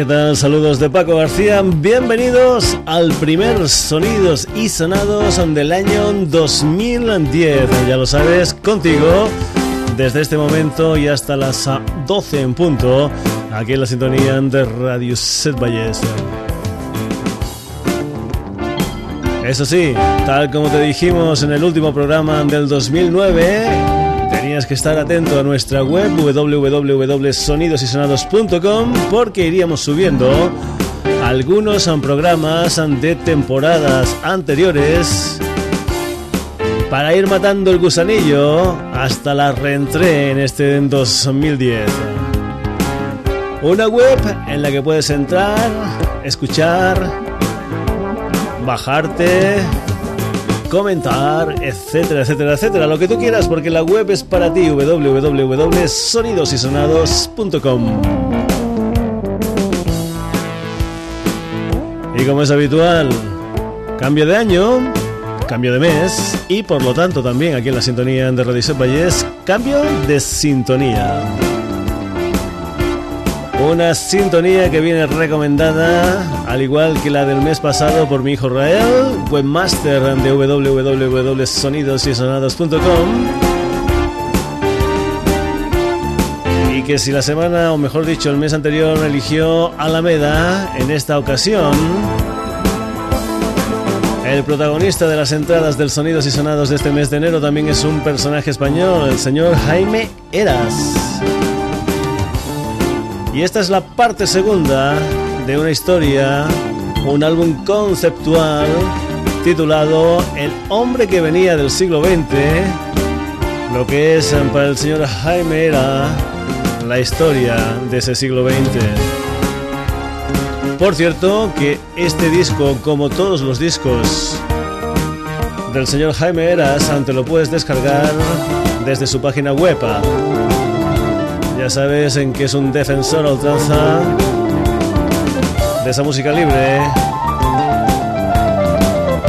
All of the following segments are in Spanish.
¿qué tal? Saludos de Paco García. Bienvenidos al primer Sonidos y Sonados del año 2010. Ya lo sabes, contigo desde este momento y hasta las 12 en punto, aquí en la sintonía de Radio Set Valles. Eso sí, tal como te dijimos en el último programa del 2009, Tenías que estar atento a nuestra web www.sonidosysonados.com porque iríamos subiendo algunos programas de temporadas anteriores para ir matando el gusanillo hasta la reentré en este 2010. Una web en la que puedes entrar, escuchar, bajarte comentar, etcétera, etcétera, etcétera. Lo que tú quieras, porque la web es para ti, www.sonidosysonados.com. Y como es habitual, cambio de año, cambio de mes y por lo tanto también aquí en la sintonía de Radio Valles, cambio de sintonía. Una sintonía que viene recomendada, al igual que la del mes pasado por mi hijo Rael, webmaster de www.sonidosysonados.com. Y que si la semana, o mejor dicho, el mes anterior eligió Alameda, en esta ocasión, el protagonista de las entradas del Sonidos y Sonados de este mes de enero también es un personaje español, el señor Jaime Eras. Y esta es la parte segunda de una historia, un álbum conceptual titulado El hombre que venía del siglo XX, lo que es para el señor Jaime era la historia de ese siglo XX. Por cierto, que este disco, como todos los discos del señor Jaime Eras, antes lo puedes descargar desde su página web ya sabes en que es un defensor a de esa música libre.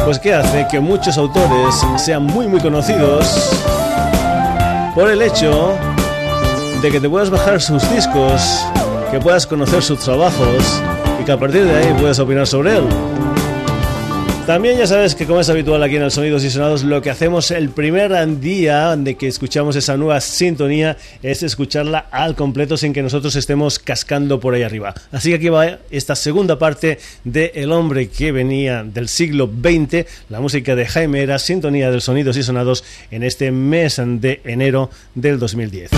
Pues que hace que muchos autores sean muy muy conocidos por el hecho de que te puedas bajar sus discos, que puedas conocer sus trabajos y que a partir de ahí puedas opinar sobre él. También ya sabes que como es habitual aquí en el Sonidos y Sonados, lo que hacemos el primer día de que escuchamos esa nueva sintonía es escucharla al completo sin que nosotros estemos cascando por ahí arriba. Así que aquí va esta segunda parte de El hombre que venía del siglo XX, la música de Jaime era sintonía del Sonidos y Sonados en este mes de enero del 2010.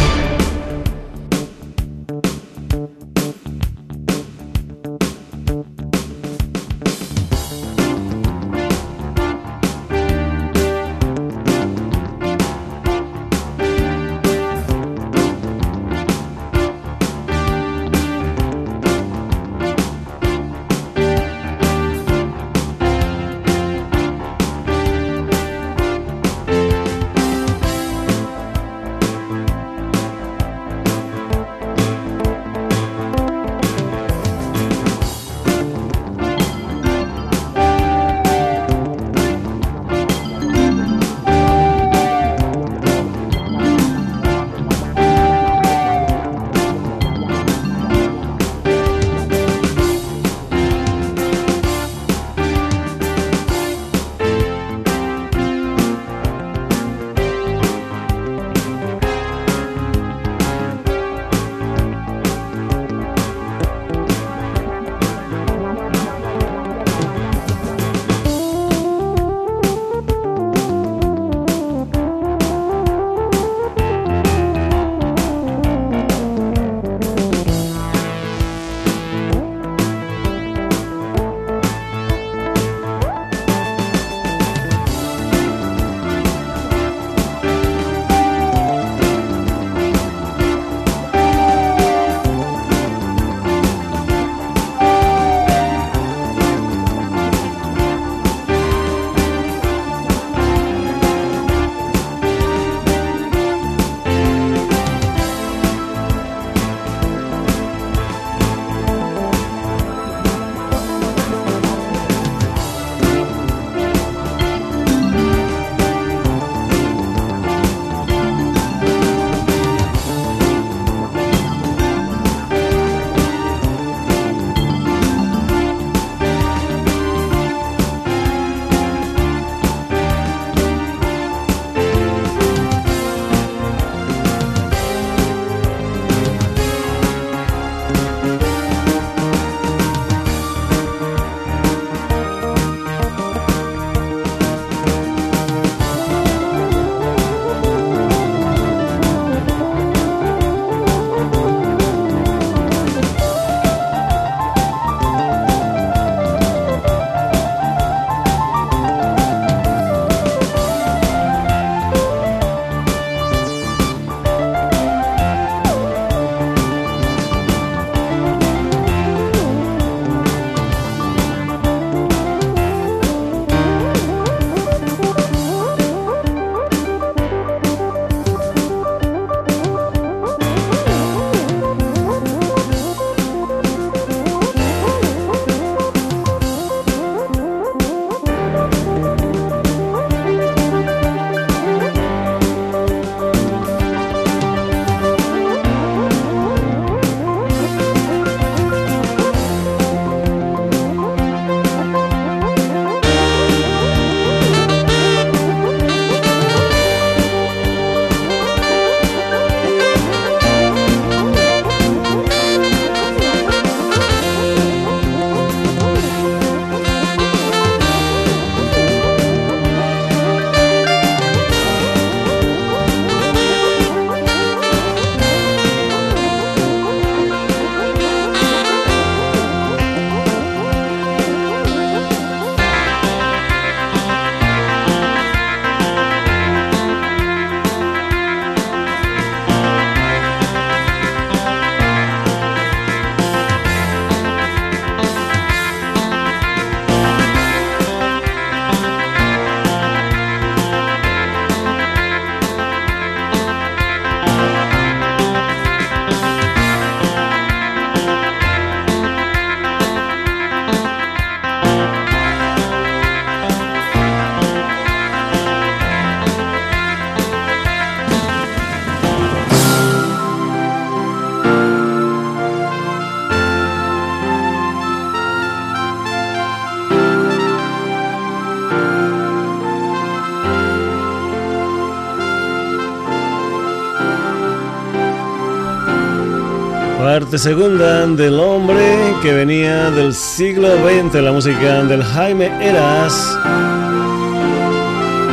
Parte segunda del hombre que venía del siglo XX, la música del Jaime Eras.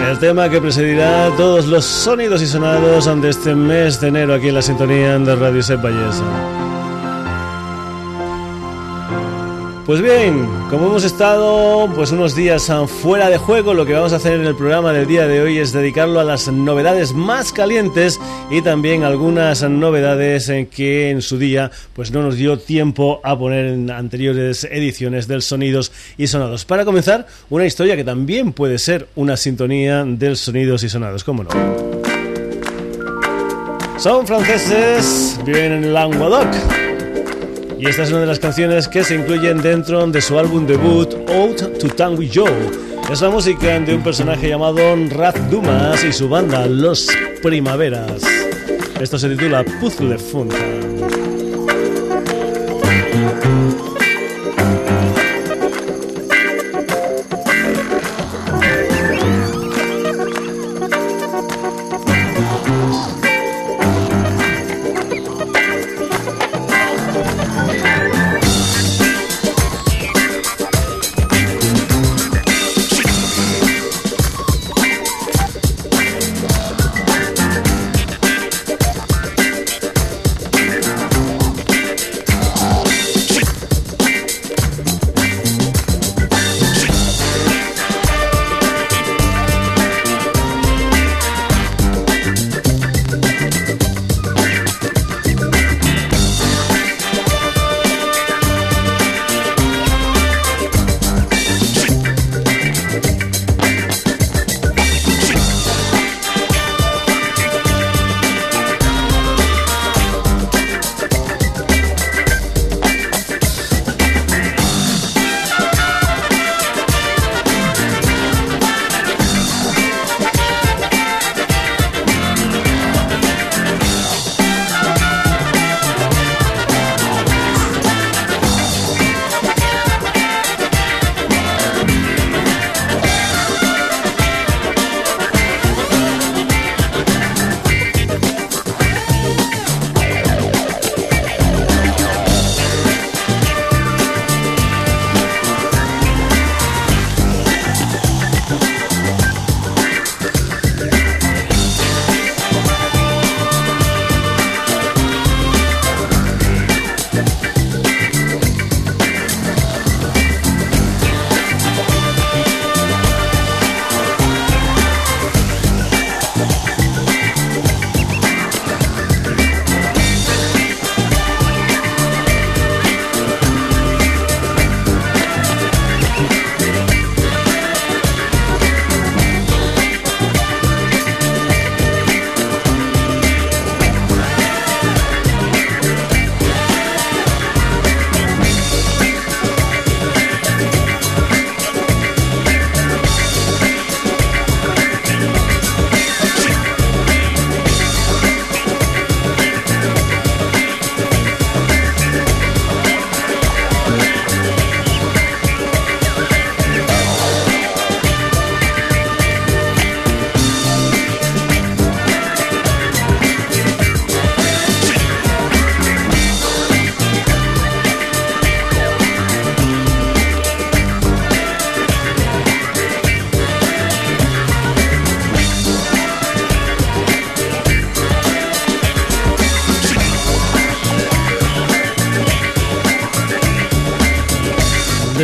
El tema que presidirá todos los sonidos y sonados ante este mes de enero aquí en la sintonía de Radio Set Pues bien, como hemos estado pues unos días fuera de juego, lo que vamos a hacer en el programa del día de hoy es dedicarlo a las novedades más calientes y también algunas novedades en que en su día pues no nos dio tiempo a poner en anteriores ediciones del Sonidos y Sonados. Para comenzar, una historia que también puede ser una sintonía del Sonidos y Sonados, ¿cómo no? Son franceses, viven en Languedoc y esta es una de las canciones que se incluyen dentro de su álbum debut Out to Tango Joe. Es la música de un personaje llamado Raz Dumas y su banda Los Primaveras. Esto se titula Puzzle Funta.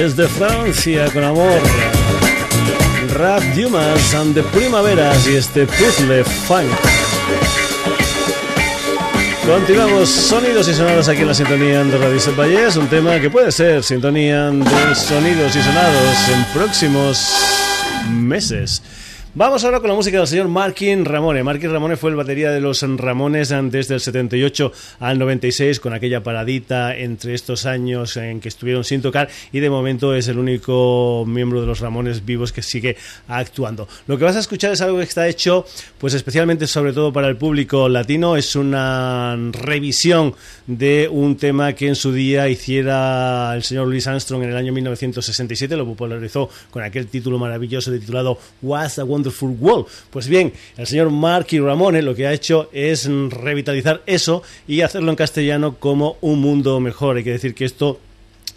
Desde Francia con amor. Rap Dumas and the Primaveras y este puzzle funk. Continuamos sonidos y sonados aquí en la sintonía de Radio Set un tema que puede ser sintonía de sonidos y sonados en próximos meses. Vamos ahora con la música del señor Markin Ramone. Markin Ramone fue el batería de los Ramones desde el 78 al 96 con aquella paradita entre estos años en que estuvieron sin tocar y de momento es el único miembro de los Ramones vivos que sigue actuando. Lo que vas a escuchar es algo que está hecho pues especialmente sobre todo para el público latino. Es una revisión de un tema que en su día hiciera el señor Louis Armstrong en el año 1967. Lo popularizó con aquel título maravilloso titulado What's a Wonder Wonderful World. Pues bien, el señor Marky Ramone lo que ha hecho es revitalizar eso y hacerlo en castellano como un mundo mejor. Hay que decir que esto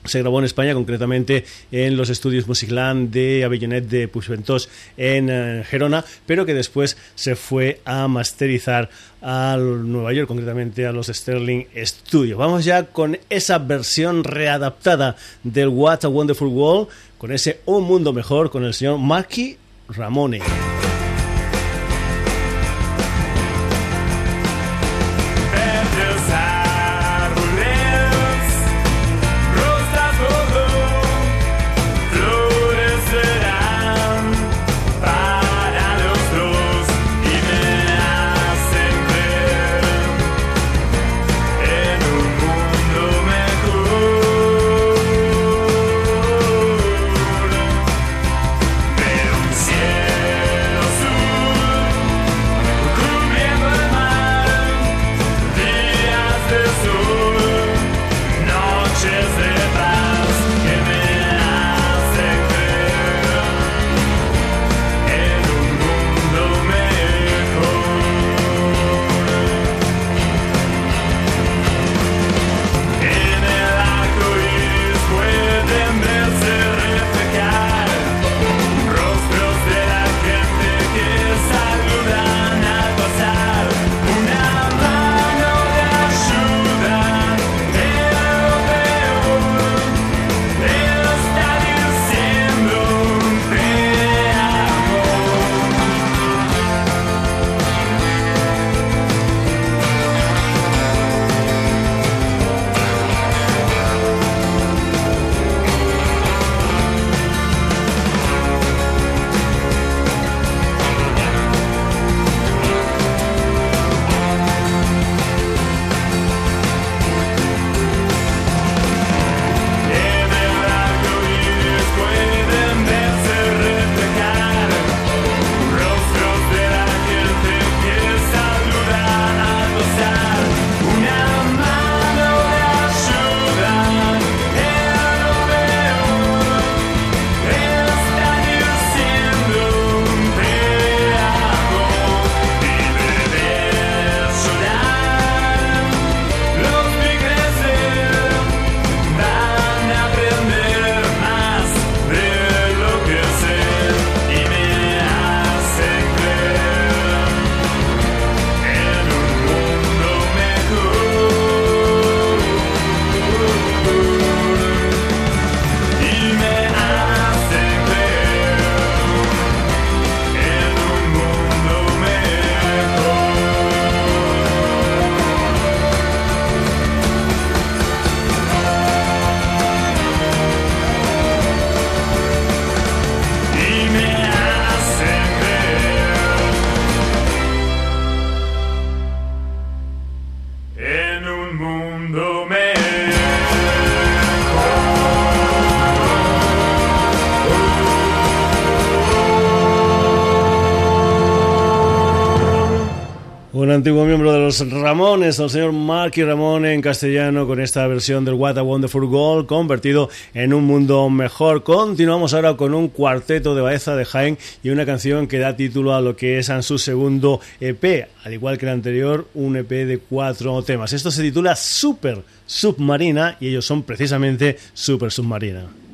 se grabó en España, concretamente en los estudios Musicland de Avellonet de Puigventós en eh, Gerona, pero que después se fue a masterizar a Nueva York, concretamente a los Sterling Studios. Vamos ya con esa versión readaptada del What a Wonderful World, con ese Un Mundo Mejor, con el señor Marky Ramone. Ramones, el señor Marky Ramone en castellano con esta versión del What a Wonderful Gold convertido en un mundo mejor. Continuamos ahora con un cuarteto de Baeza de Jaén y una canción que da título a lo que es en su segundo EP, al igual que el anterior, un EP de cuatro temas. Esto se titula Super Submarina y ellos son precisamente Super Submarina.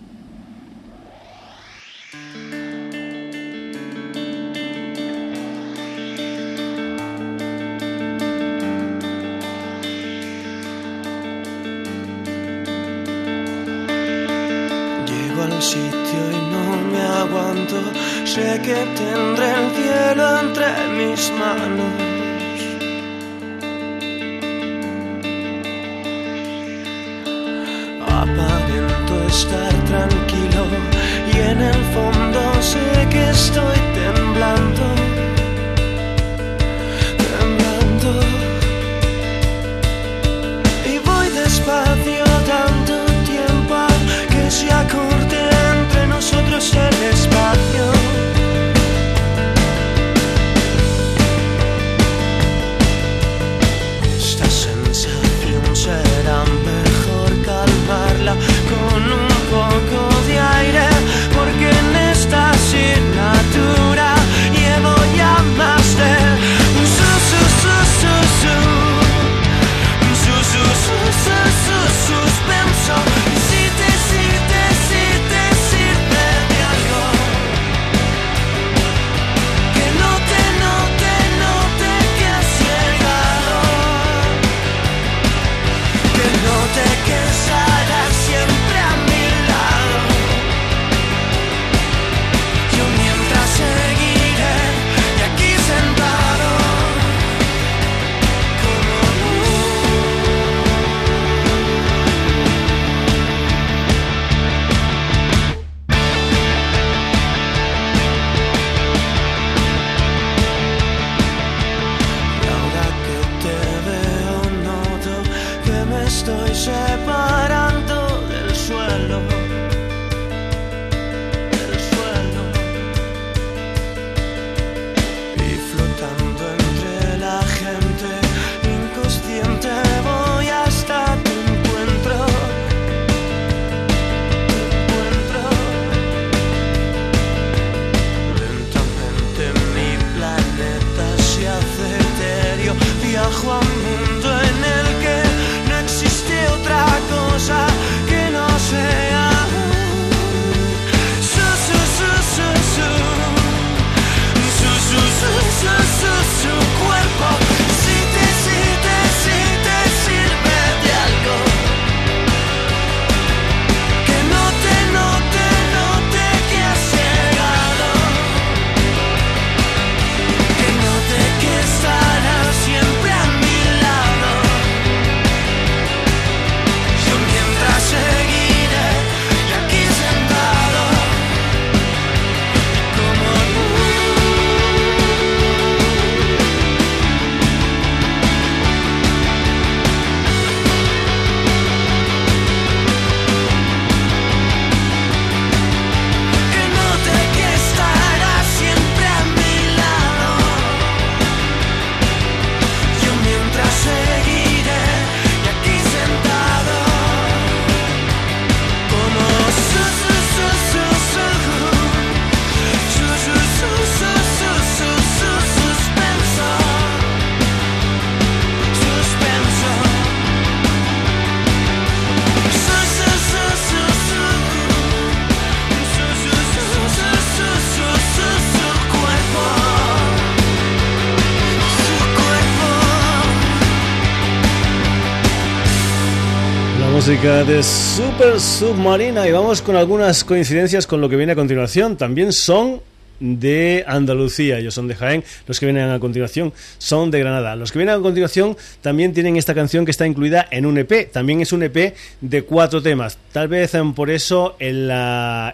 De Super Submarina y vamos con algunas coincidencias con lo que viene a continuación. También son de Andalucía, ellos son de Jaén, los que vienen a continuación son de Granada. Los que vienen a continuación también tienen esta canción que está incluida en un EP, también es un EP de cuatro temas. Tal vez em, por eso el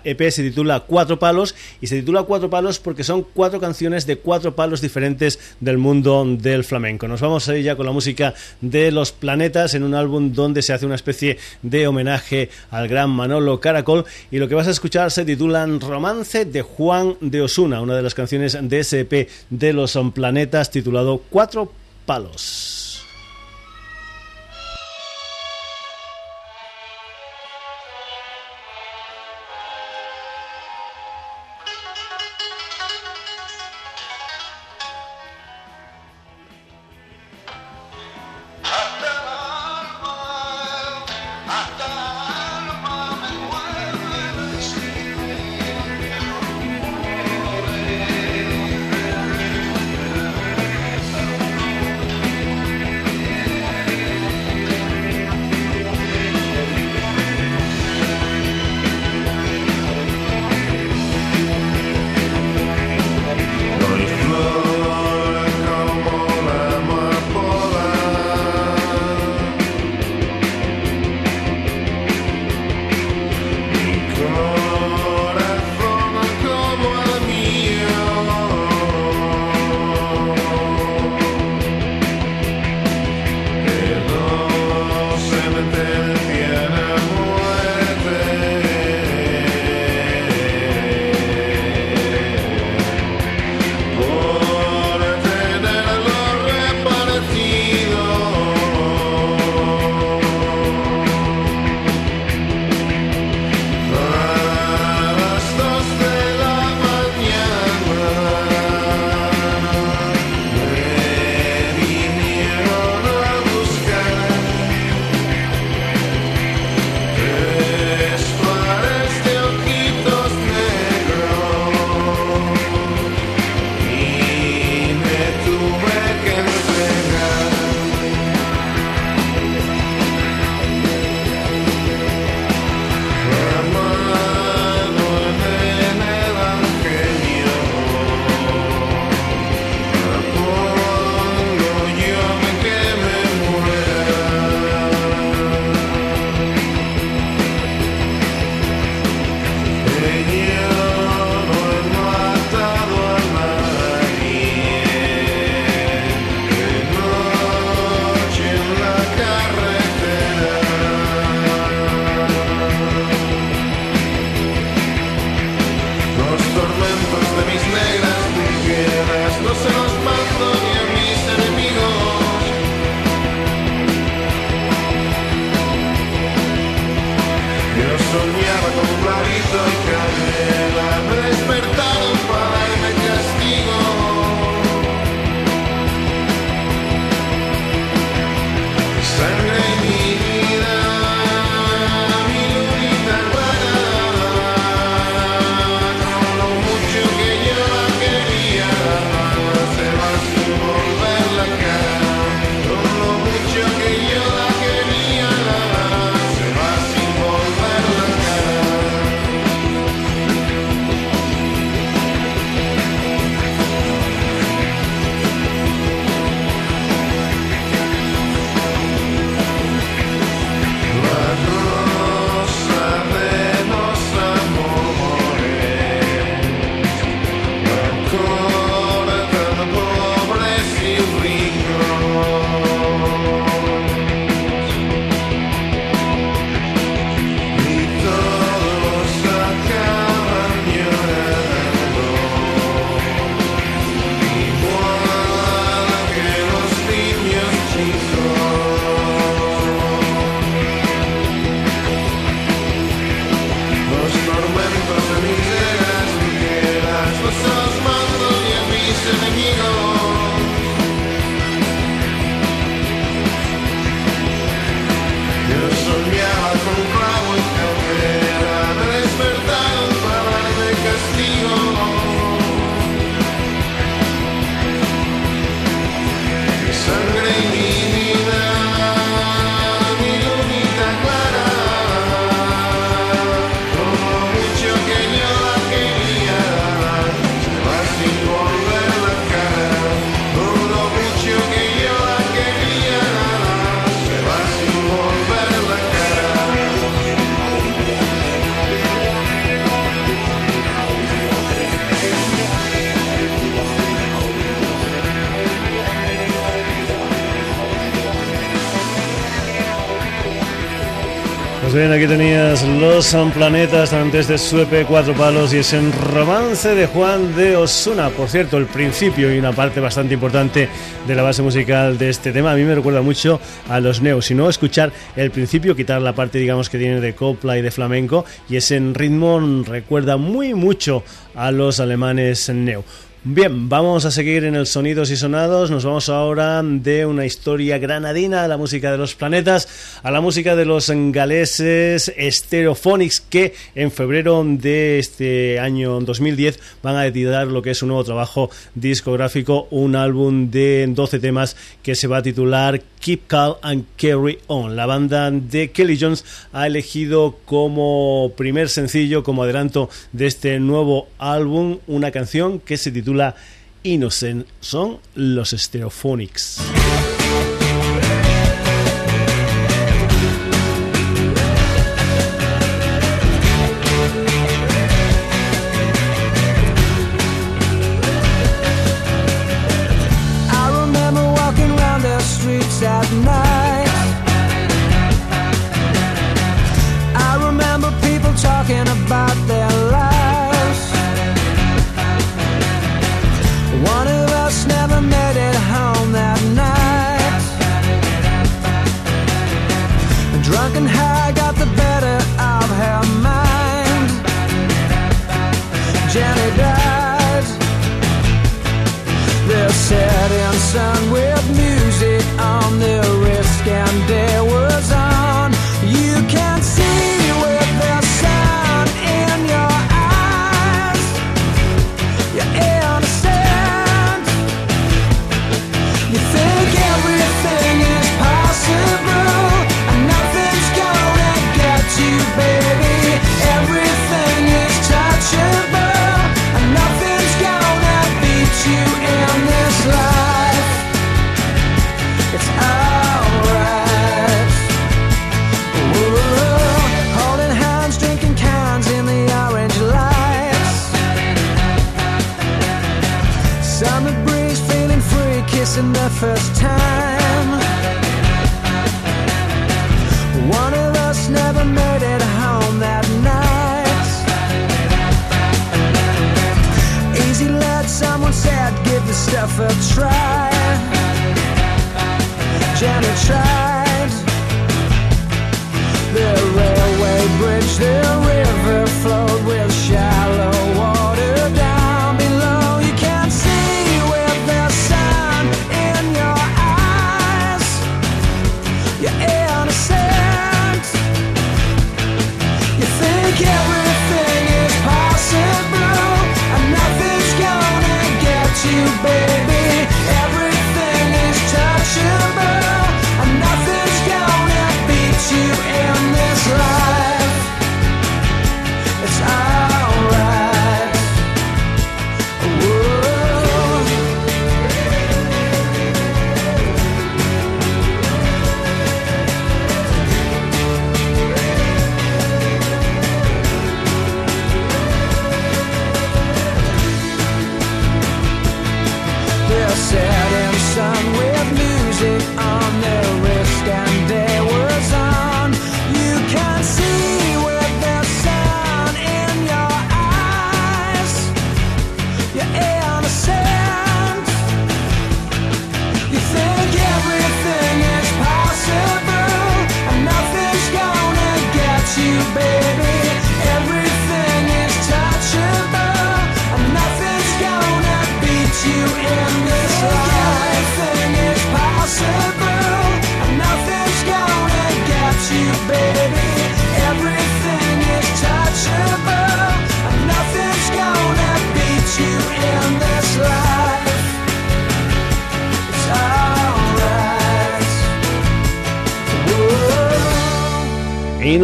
EP se titula Cuatro Palos y se titula Cuatro Palos porque son cuatro canciones de cuatro palos diferentes del mundo del flamenco. Nos vamos a ir ya con la música de Los Planetas en un álbum donde se hace una especie de homenaje al gran Manolo Caracol y lo que vas a escuchar se titulan Romance de Juan de Una de las canciones de EP de Los Planetas titulado Cuatro Palos. Yeah. Pues bien, aquí tenías Los Planetas antes de Suepe, Cuatro Palos y es en romance de Juan de Osuna. Por cierto, el principio y una parte bastante importante de la base musical de este tema a mí me recuerda mucho a los Neos. Si no, escuchar el principio, quitar la parte, digamos, que tiene de copla y de flamenco y ese ritmo recuerda muy mucho a los alemanes Neo. Bien, vamos a seguir en el Sonidos y Sonados. Nos vamos ahora de una historia granadina a la música de los planetas, a la música de los galeses Stereophonics, que en febrero de este año 2010 van a editar lo que es un nuevo trabajo discográfico, un álbum de 12 temas que se va a titular Keep Calm and Carry On. La banda de Kelly Jones ha elegido como primer sencillo, como adelanto de este nuevo álbum, una canción que se titula Innocent. Son los Stereophonics. You, baby.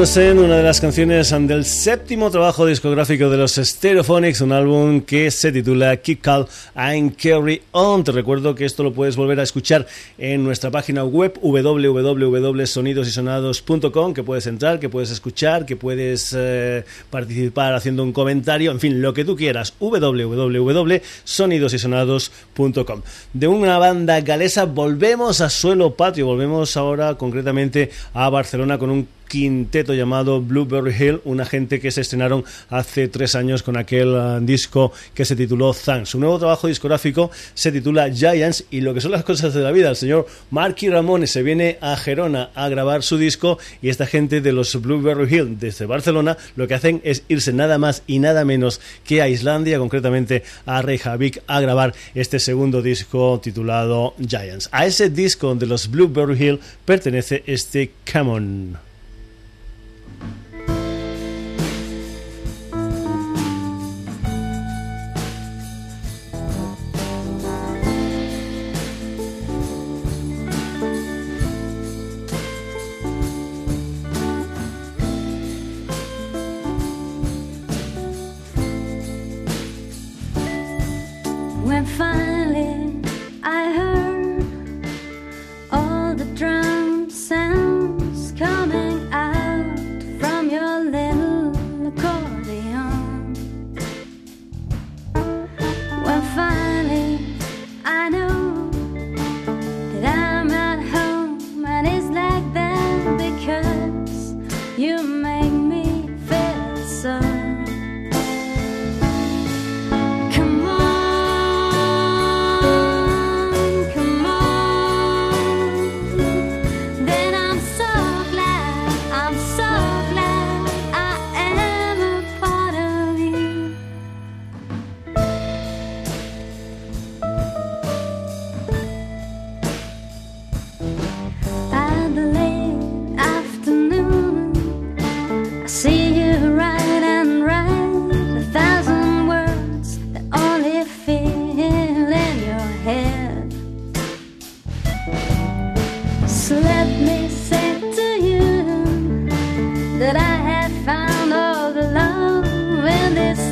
Innocent, una de las canciones del séptimo trabajo discográfico de los Stereophonics, un álbum que se titula Keep Calm and Carry On. Te recuerdo que esto lo puedes volver a escuchar en nuestra página web www.sonidosysonados.com, que puedes entrar, que puedes escuchar, que puedes eh, participar haciendo un comentario, en fin, lo que tú quieras. www.sonidosysonados.com. De una banda galesa volvemos a suelo patrio, volvemos ahora concretamente a Barcelona con un quinteto llamado Blueberry Hill, una gente que se estrenaron hace tres años con aquel uh, disco que se tituló Thanks. Su nuevo trabajo discográfico se titula Giants y lo que son las cosas de la vida. El señor Marky Ramón se viene a Gerona a grabar su disco y esta gente de los Blueberry Hill desde Barcelona lo que hacen es irse nada más y nada menos que a Islandia, concretamente a Reykjavik, a grabar este segundo disco titulado Giants. A ese disco de los Blueberry Hill pertenece este Come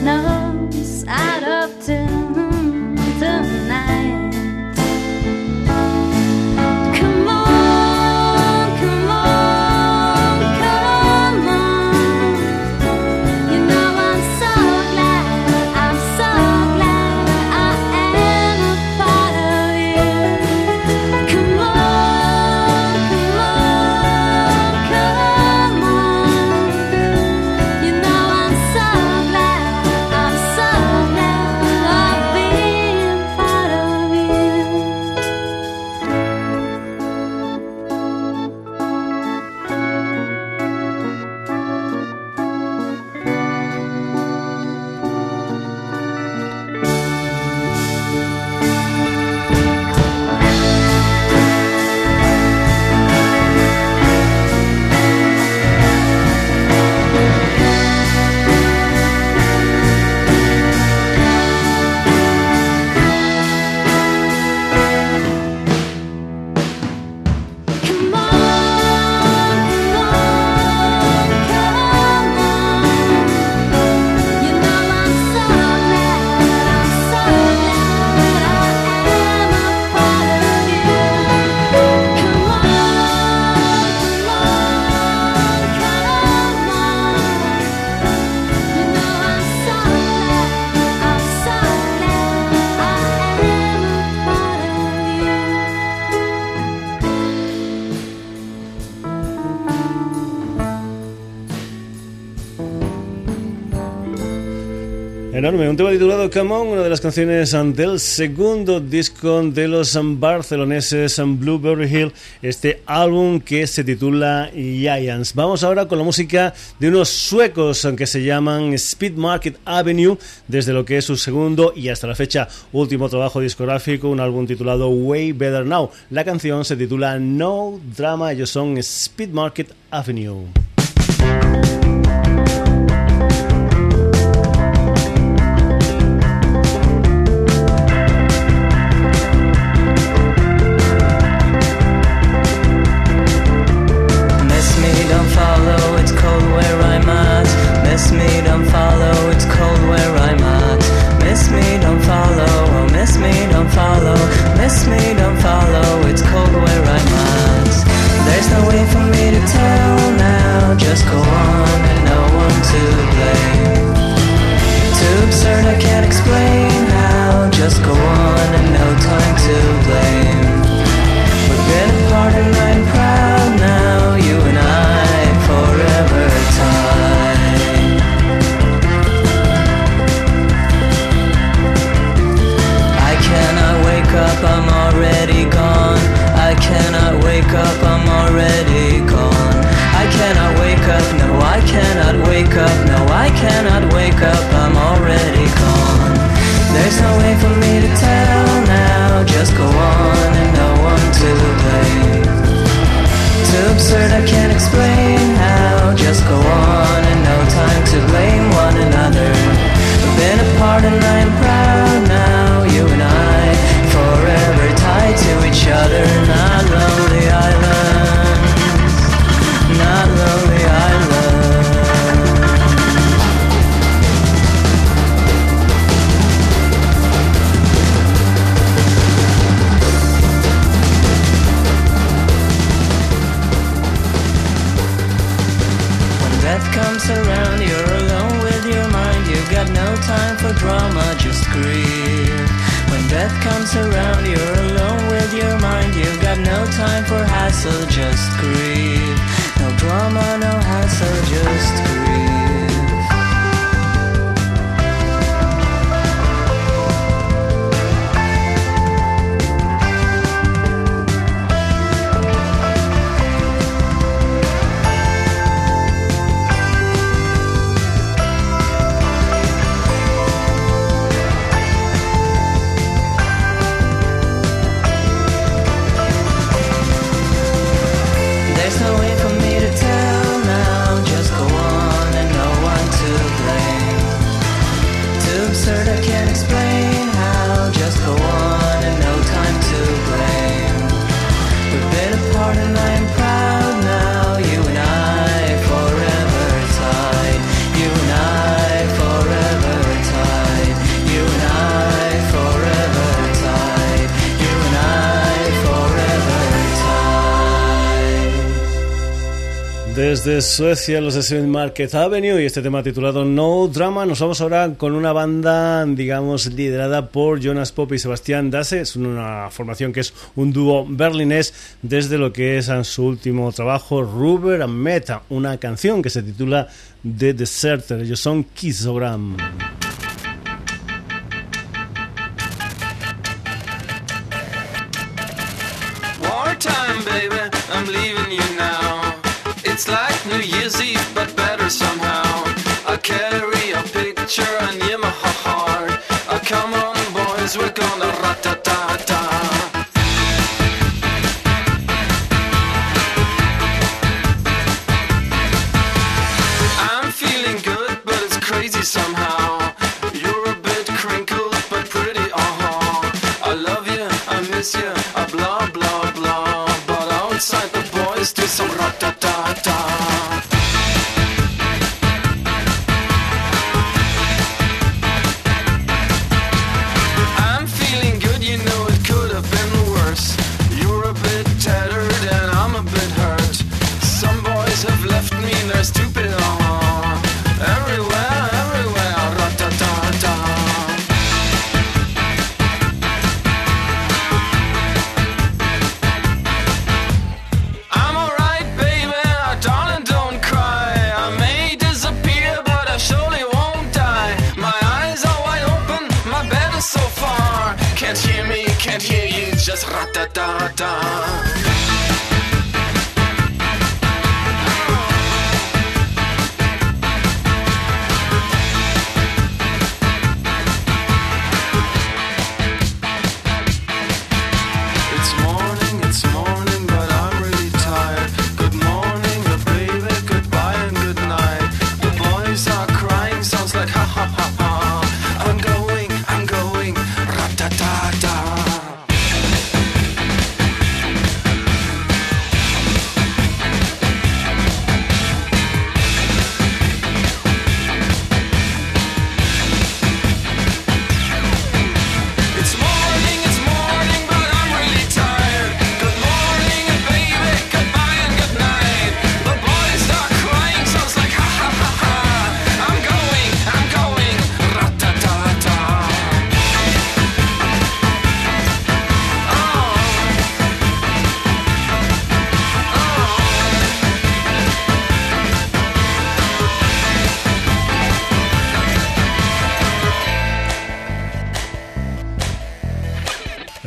numbs out of ten. Come On, una de las canciones del segundo disco de los barceloneses Blueberry Hill, este álbum que se titula Giants. Vamos ahora con la música de unos suecos que se llaman Speed Market Avenue, desde lo que es su segundo y hasta la fecha último trabajo discográfico, un álbum titulado Way Better Now. La canción se titula No Drama, ellos son Speed Market Avenue. Death comes around, you're alone with your mind. You've got no time for drama, just grieve. When death comes around, you're alone with your mind. You've got no time for hassle, just grieve. No drama, no hassle, just grieve. Desde Suecia, los Seven Market Avenue y este tema titulado No Drama. Nos vamos ahora con una banda, digamos, liderada por Jonas Pop y Sebastián Dasse. Es una formación que es un dúo berlinés desde lo que es su último trabajo, Rubber and Meta, una canción que se titula The Deserter. Ellos son Kissogram. It's like New Year's Eve, but better somehow. I carry a picture and in my heart. Uh, come on, boys, we're gonna rat-ta-ta-ta.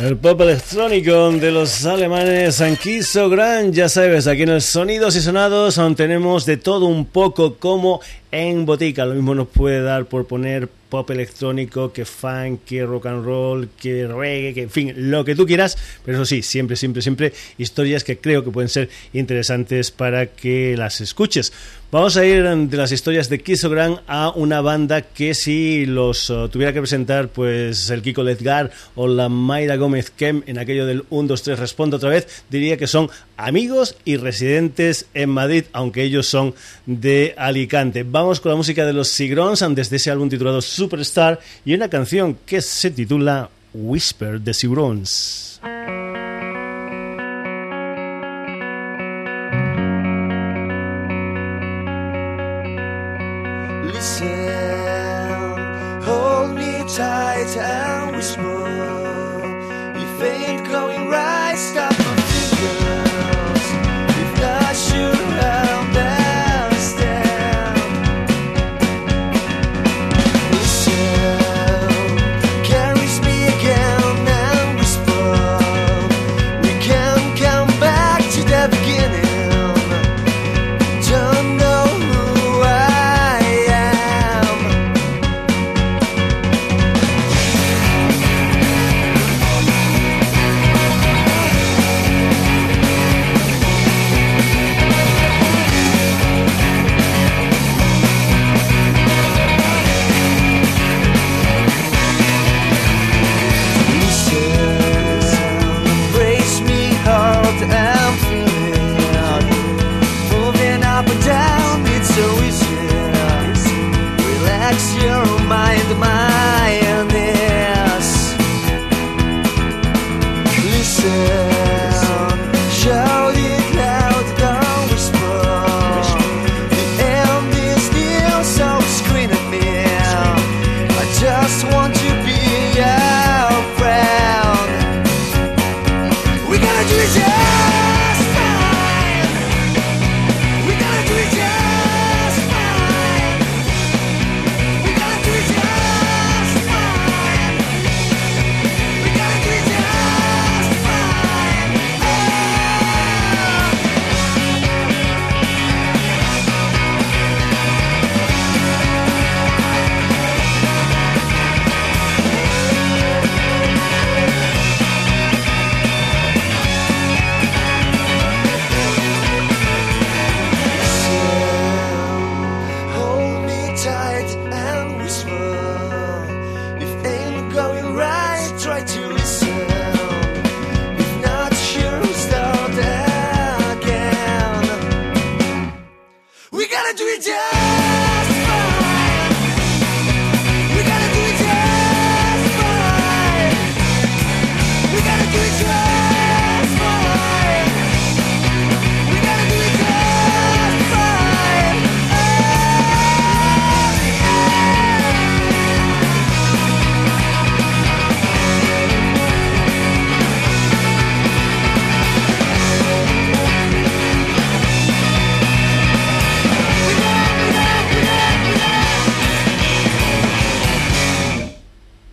El pop electrónico de los alemanes Anquiso Gran, ya sabes, aquí en el Sonidos y Sonados aún tenemos de todo un poco como en botica. Lo mismo nos puede dar por poner pop electrónico, que funk, que rock and roll, que reggae, que en fin, lo que tú quieras, pero eso sí, siempre, siempre, siempre historias que creo que pueden ser interesantes para que las escuches. Vamos a ir de las historias de Kisogram a una banda que si los uh, tuviera que presentar pues el Kiko Ledgar o la Mayra Gómez Kem en aquello del 1, 2, 3, respondo otra vez, diría que son amigos y residentes en Madrid, aunque ellos son de Alicante. Vamos con la música de los Sigrons desde ese álbum titulado Superstar y una canción que se titula Whisper de. Listen, hold me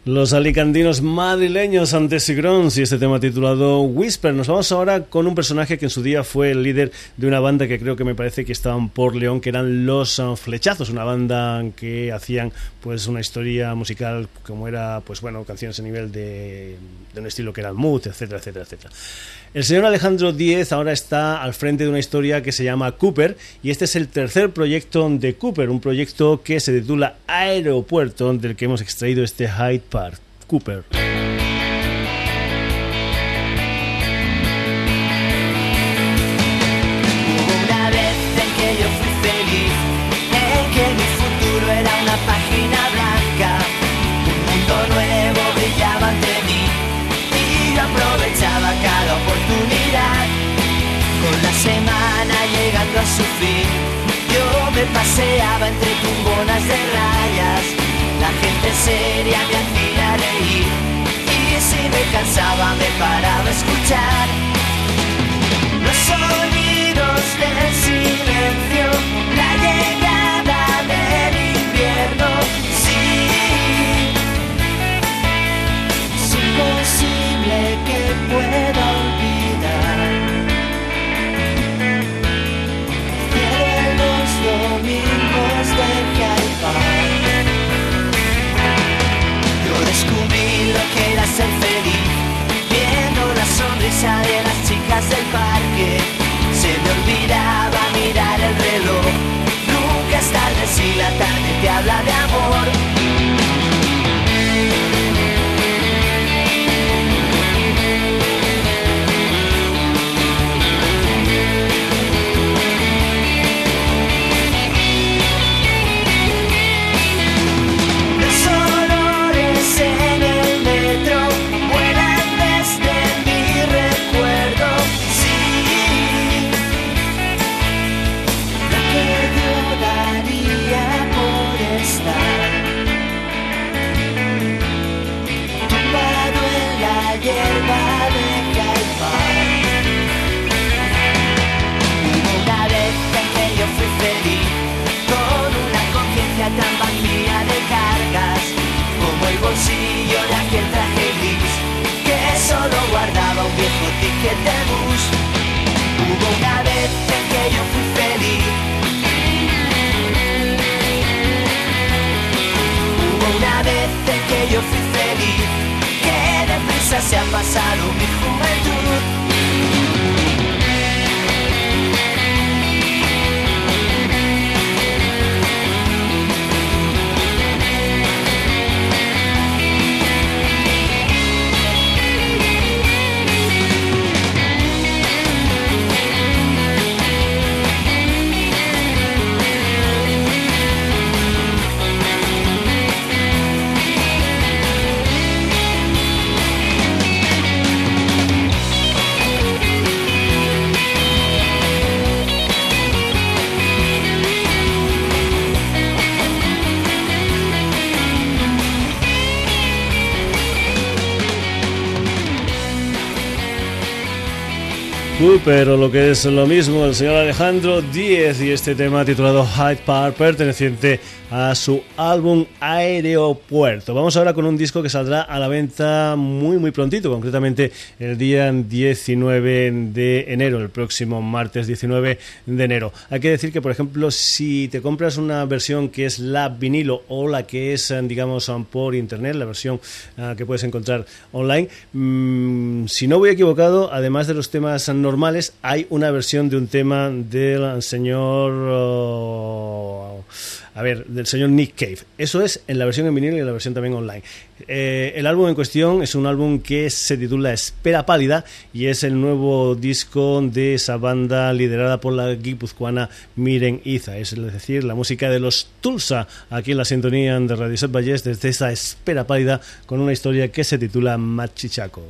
Los alicandinos madrileños ante Sigrons y este tema titulado Whisper. Nos vamos ahora con un personaje que en su día fue el líder de una banda que creo que me parece que estaban por León, que eran Los Flechazos, una banda que hacían pues una historia musical como era, pues bueno, canciones a nivel de, de un estilo que era el mood, etcétera, etcétera, etcétera. El señor Alejandro Díez ahora está al frente de una historia que se llama Cooper y este es el tercer proyecto de Cooper, un proyecto que se titula Aeropuerto, del que hemos extraído este Hyde Park. Cooper. Cansaba me paraba a escuchar. de las chicas del parque. Se me olvidaba mirar el reloj. Nunca es tarde si la tarde te habla de amor. Pero lo que es lo mismo, el señor Alejandro Díez y este tema titulado Hyde Park, perteneciente a su álbum Aeropuerto. Vamos ahora con un disco que saldrá a la venta muy muy prontito, concretamente el día 19 de enero, el próximo martes 19 de enero. Hay que decir que, por ejemplo, si te compras una versión que es la vinilo o la que es, digamos, por internet, la versión uh, que puedes encontrar online, mmm, si no voy equivocado, además de los temas normales, hay una versión de un tema del señor... Uh, a ver, del señor Nick Cave. Eso es en la versión en vinilo y en la versión también online. Eh, el álbum en cuestión es un álbum que se titula Espera Pálida y es el nuevo disco de esa banda liderada por la guipuzcoana Miren Iza. Es decir, la música de los Tulsa aquí en la sintonía de Radio Set Valles desde esa Espera Pálida con una historia que se titula Machichaco.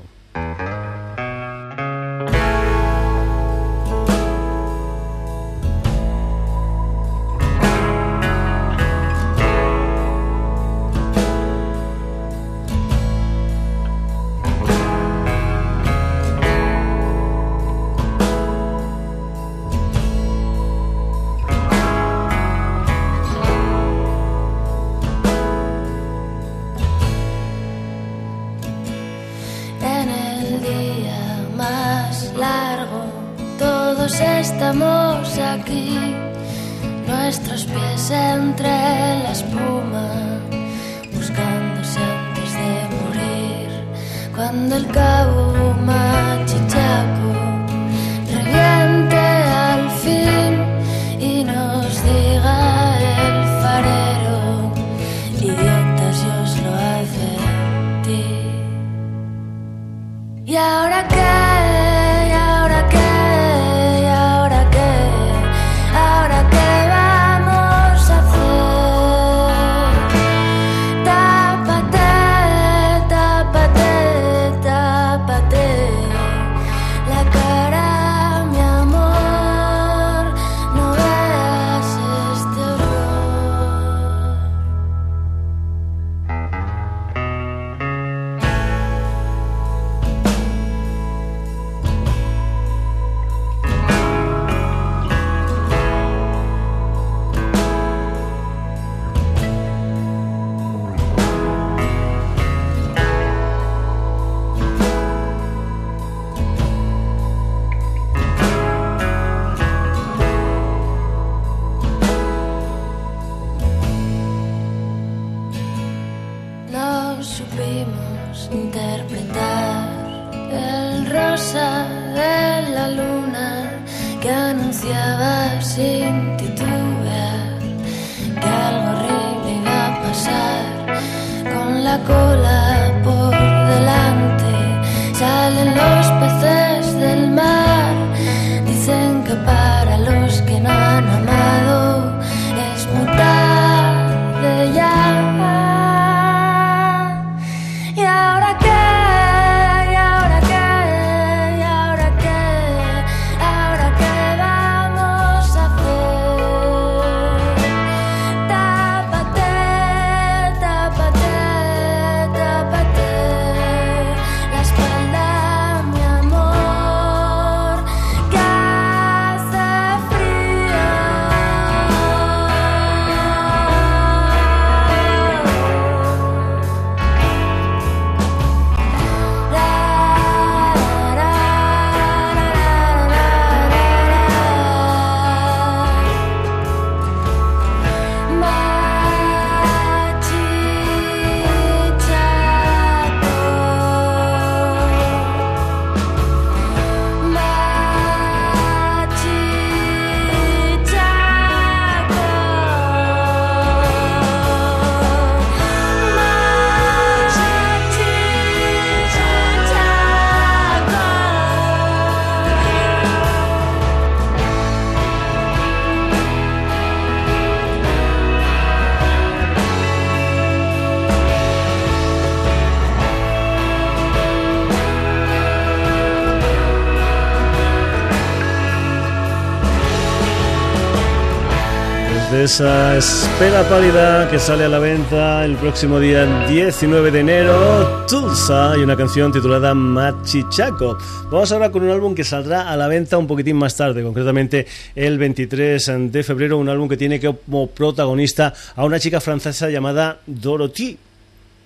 Esa espera pálida que sale a la venta el próximo día 19 de enero, Tulsa, y una canción titulada Machichaco. Vamos ahora con un álbum que saldrá a la venta un poquitín más tarde, concretamente el 23 de febrero, un álbum que tiene como protagonista a una chica francesa llamada Dorothy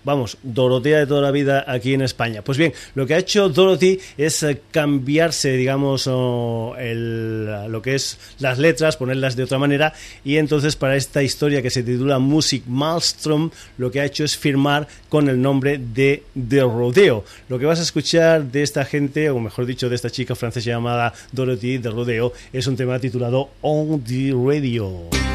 vamos, Dorotea de toda la vida aquí en España. Pues bien, lo que ha hecho Dorothy es eh, cambiarse, digamos, el- lo que es las letras, ponerlas de otra manera, y entonces para esta historia que se titula Music Maelstrom, lo que ha hecho es firmar con el nombre de The Rodeo. Lo que vas a escuchar de esta gente, o mejor dicho, de esta chica francesa llamada Dorothy de Rodeo, es un tema titulado On the Radio.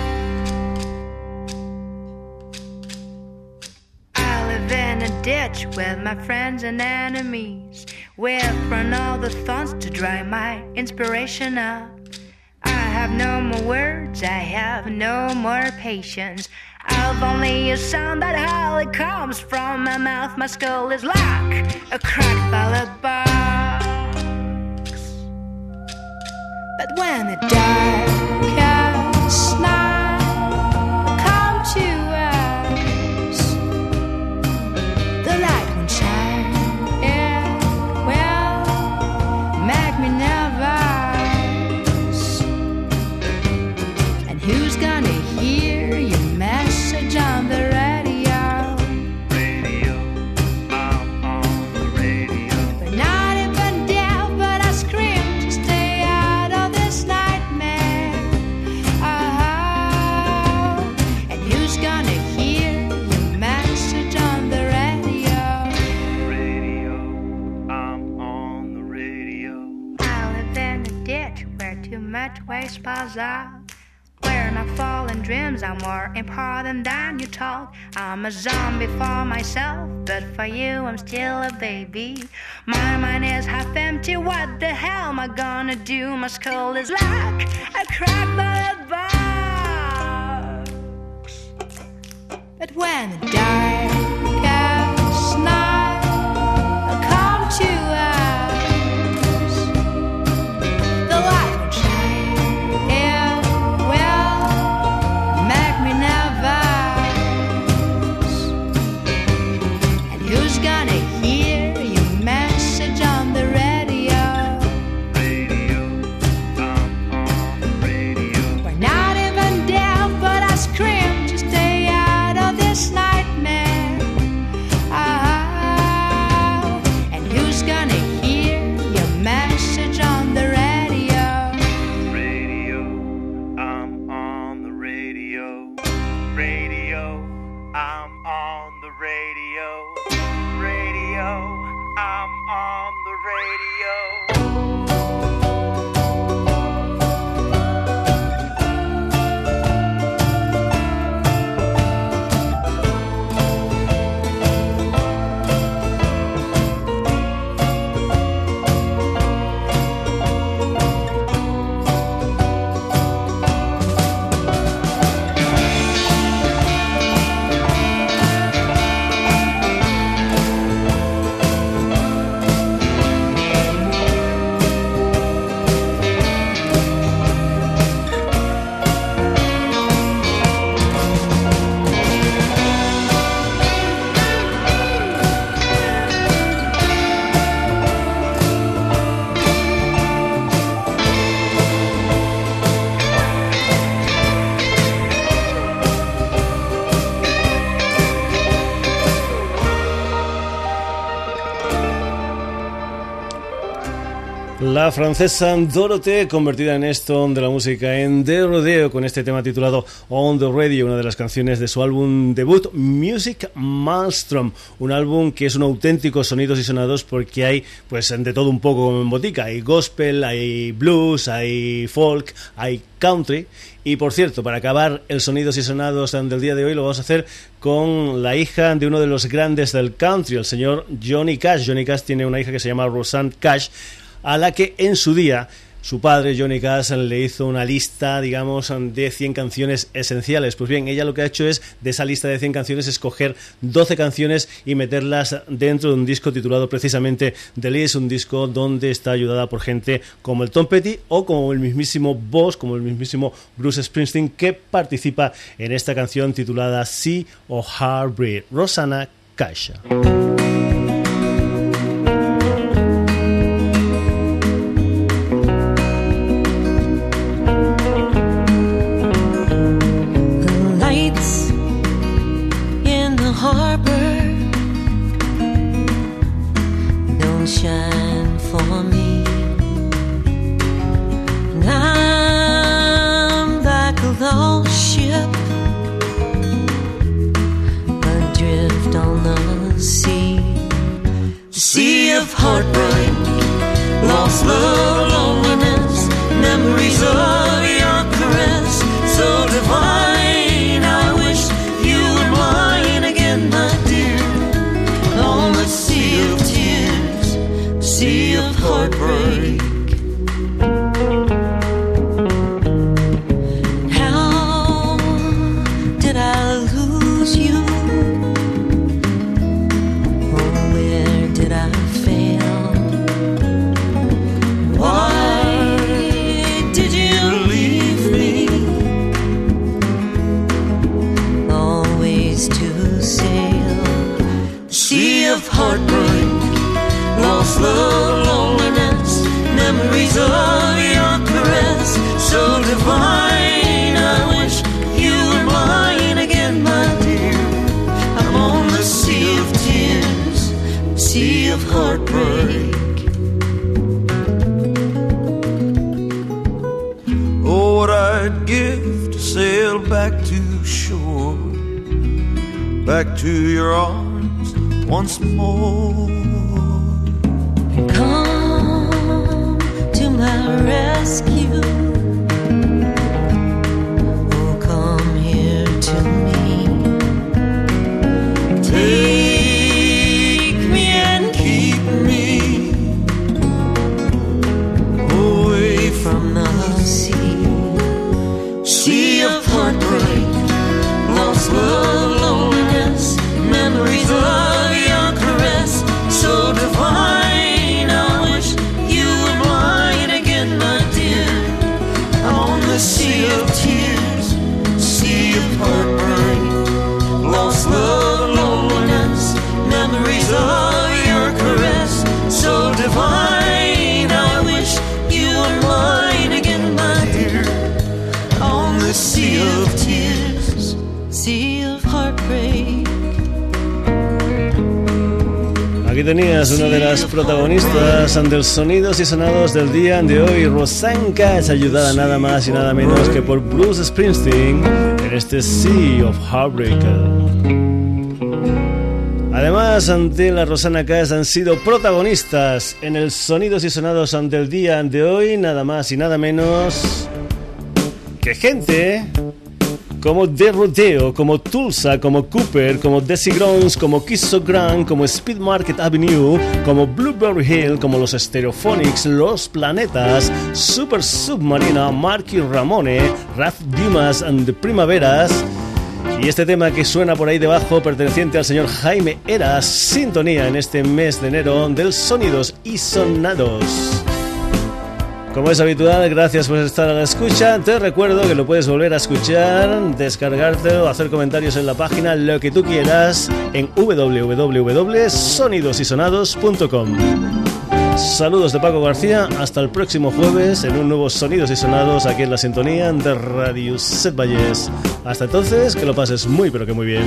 With my friends and enemies. We've run all the thorns to dry my inspiration up. I have no more words, I have no more patience. I've only a sound that hardly comes from my mouth. My skull is like a cracked ballad box. But when the darkest night are more important than you talk. I'm a zombie for myself, but for you I'm still a baby. My mind is half empty. What the hell am I gonna do? My skull is like a bullet box. But when the darkest francesa Dorothée, convertida en esto de la música en The Rodeo, con este tema titulado On the Radio, una de las canciones de su álbum debut, Music Maelstrom, un álbum que es un auténtico sonidos y sonados porque hay pues de todo un poco como en botica, hay gospel, hay blues, hay folk, hay country y por cierto, para acabar el sonidos y sonados del día de hoy lo vamos a hacer con la hija de uno de los grandes del country, el señor Johnny Cash. Johnny Cash tiene una hija que se llama Rosanne Cash, a la que en su día su padre, Johnny Cash, le hizo una lista, digamos, de 100 canciones esenciales. Pues bien, ella lo que ha hecho es, de esa lista de 100 canciones, escoger 12 canciones y meterlas dentro de un disco titulado precisamente The List, un disco donde está ayudada por gente como el Tom Petty o como el mismísimo Boss, como el mismísimo Bruce Springsteen, que participa en esta canción titulada Sea of Heartbreak. Rosana Caixa. Tenías una de las protagonistas de los sonidos y sonados del día de hoy, Rosanka, es ayudada nada más y nada menos que por Bruce Springsteen en este Sea of Heartbreak. Además, ante la Rosana Caes han sido protagonistas en el Sonidos y Sonados del día de hoy, nada más y nada menos que gente como The Rodeo, como Tulsa, como Cooper, como Desi Grounds, como Kiss Grand, como Speed Market Avenue, como Blueberry Hill, como los Stereophonics, Los Planetas, Super Submarina, Marky Ramone, Raf Dimas and the Primaveras. Y este tema que suena por ahí debajo, perteneciente al señor Jaime Eras, sintonía en este mes de enero del Sonidos y Sonados. Como es habitual, gracias por estar a la escucha. Te recuerdo que lo puedes volver a escuchar, descargarte o hacer comentarios en la página, lo que tú quieras, en www.sonidosysonados.com. Saludos de Paco García, hasta el próximo jueves en un nuevo Sonidos y Sonados aquí en la sintonía de Radio Set Valles. Hasta entonces, que lo pases muy pero que muy bien.